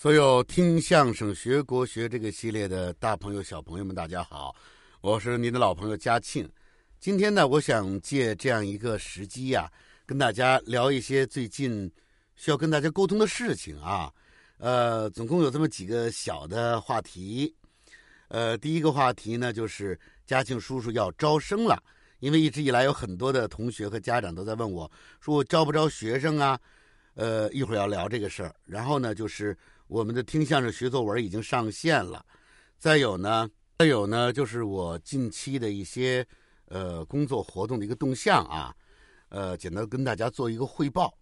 所有听相声学国学这个系列的大朋友、小朋友们，大家好，我是您的老朋友嘉庆。今天呢，我想借这样一个时机呀，跟大家聊一些最近需要跟大家沟通的事情啊。呃，总共有这么几个小的话题。呃，第一个话题呢，就是嘉庆叔叔要招生了，因为一直以来有很多的同学和家长都在问我，说我招不招学生啊？呃，一会儿要聊这个事儿。然后呢，就是。我们的听相声学作文已经上线了，再有呢，再有呢，就是我近期的一些呃工作活动的一个动向啊，呃，简单跟大家做一个汇报。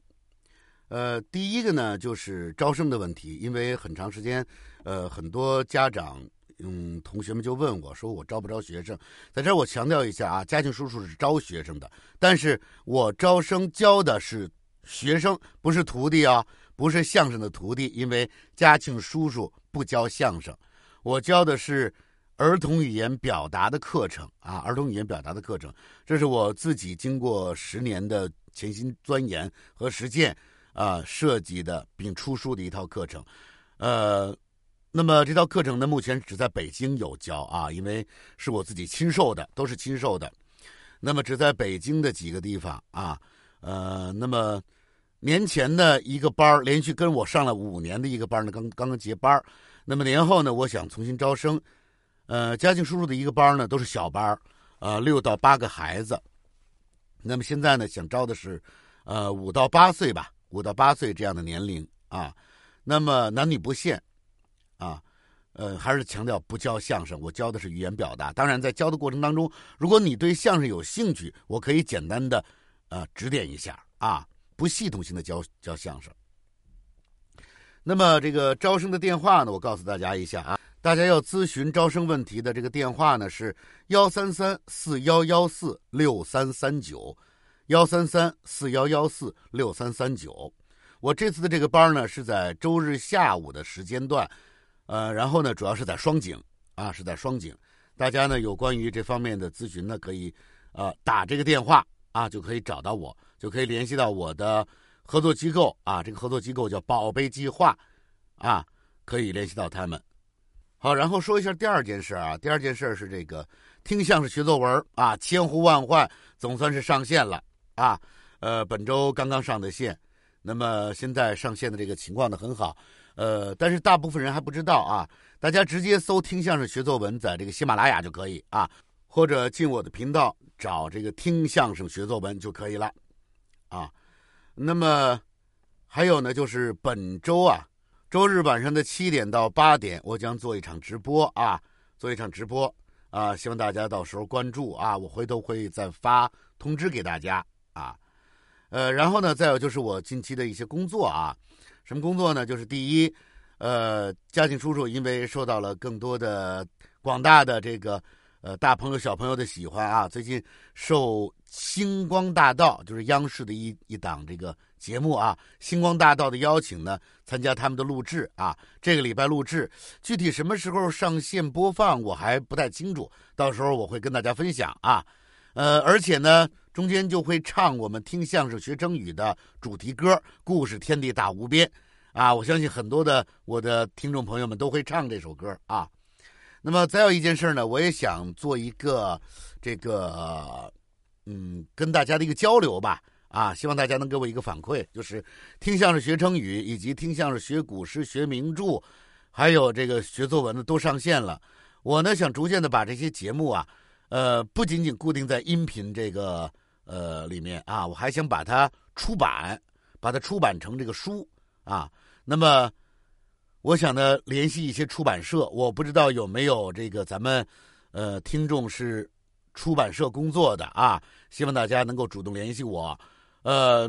呃，第一个呢，就是招生的问题，因为很长时间，呃，很多家长嗯同学们就问我说，我招不招学生？在这儿我强调一下啊，嘉庆叔叔是招学生的，但是我招生教的是学生，不是徒弟啊。不是相声的徒弟，因为嘉庆叔叔不教相声，我教的是儿童语言表达的课程啊，儿童语言表达的课程，这是我自己经过十年的潜心钻研和实践啊设计的并出书的一套课程，呃，那么这套课程呢，目前只在北京有教啊，因为是我自己亲授的，都是亲授的，那么只在北京的几个地方啊，呃，那么。年前的一个班连续跟我上了五年的一个班呢，刚刚刚结班那么年后呢，我想重新招生。呃，嘉庆叔叔的一个班呢，都是小班呃，六到八个孩子。那么现在呢，想招的是，呃，五到八岁吧，五到八岁这样的年龄啊。那么男女不限，啊，呃，还是强调不教相声，我教的是语言表达。当然，在教的过程当中，如果你对相声有兴趣，我可以简单的，呃，指点一下啊。不系统性的教教相声。那么这个招生的电话呢？我告诉大家一下啊，大家要咨询招生问题的这个电话呢是幺三三四幺幺四六三三九，幺三三四幺幺四六三三九。我这次的这个班呢是在周日下午的时间段，呃，然后呢主要是在双井啊，是在双井。大家呢有关于这方面的咨询呢，可以呃打这个电话啊，就可以找到我。就可以联系到我的合作机构啊，这个合作机构叫宝贝计划，啊，可以联系到他们。好，然后说一下第二件事啊，第二件事是这个听相声学作文啊，千呼万唤总算是上线了啊，呃，本周刚刚上的线，那么现在上线的这个情况呢很好，呃，但是大部分人还不知道啊，大家直接搜听相声学作文，在这个喜马拉雅就可以啊，或者进我的频道找这个听相声学作文就可以了。那么还有呢，就是本周啊，周日晚上的七点到八点，我将做一场直播啊，做一场直播啊，希望大家到时候关注啊，我回头会再发通知给大家啊。呃，然后呢，再有就是我近期的一些工作啊，什么工作呢？就是第一，呃，嘉庆叔叔因为受到了更多的广大的这个。呃，大朋友小朋友的喜欢啊！最近受《星光大道》就是央视的一一档这个节目啊，《星光大道》的邀请呢，参加他们的录制啊。这个礼拜录制，具体什么时候上线播放我还不太清楚，到时候我会跟大家分享啊。呃，而且呢，中间就会唱我们听相声学成语的主题歌《故事天地大无边》啊。我相信很多的我的听众朋友们都会唱这首歌啊。那么再有一件事呢，我也想做一个这个，嗯，跟大家的一个交流吧。啊，希望大家能给我一个反馈，就是听相声学成语，以及听相声学古诗、学名著，还有这个学作文的都上线了。我呢想逐渐的把这些节目啊，呃，不仅仅固定在音频这个呃里面啊，我还想把它出版，把它出版成这个书啊。那么。我想呢，联系一些出版社，我不知道有没有这个咱们，呃，听众是出版社工作的啊，希望大家能够主动联系我，呃，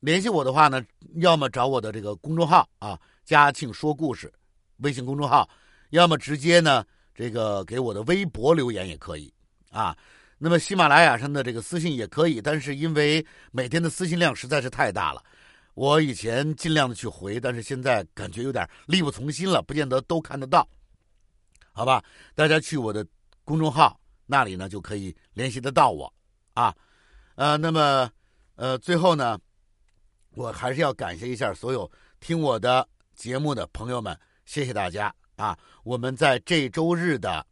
联系我的话呢，要么找我的这个公众号啊，嘉庆说故事，微信公众号，要么直接呢，这个给我的微博留言也可以啊，那么喜马拉雅上的这个私信也可以，但是因为每天的私信量实在是太大了。我以前尽量的去回，但是现在感觉有点力不从心了，不见得都看得到，好吧？大家去我的公众号那里呢，就可以联系得到我啊。呃，那么呃，最后呢，我还是要感谢一下所有听我的节目的朋友们，谢谢大家啊！我们在这周日的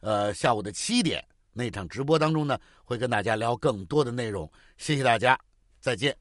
呃下午的七点那场直播当中呢，会跟大家聊更多的内容。谢谢大家，再见。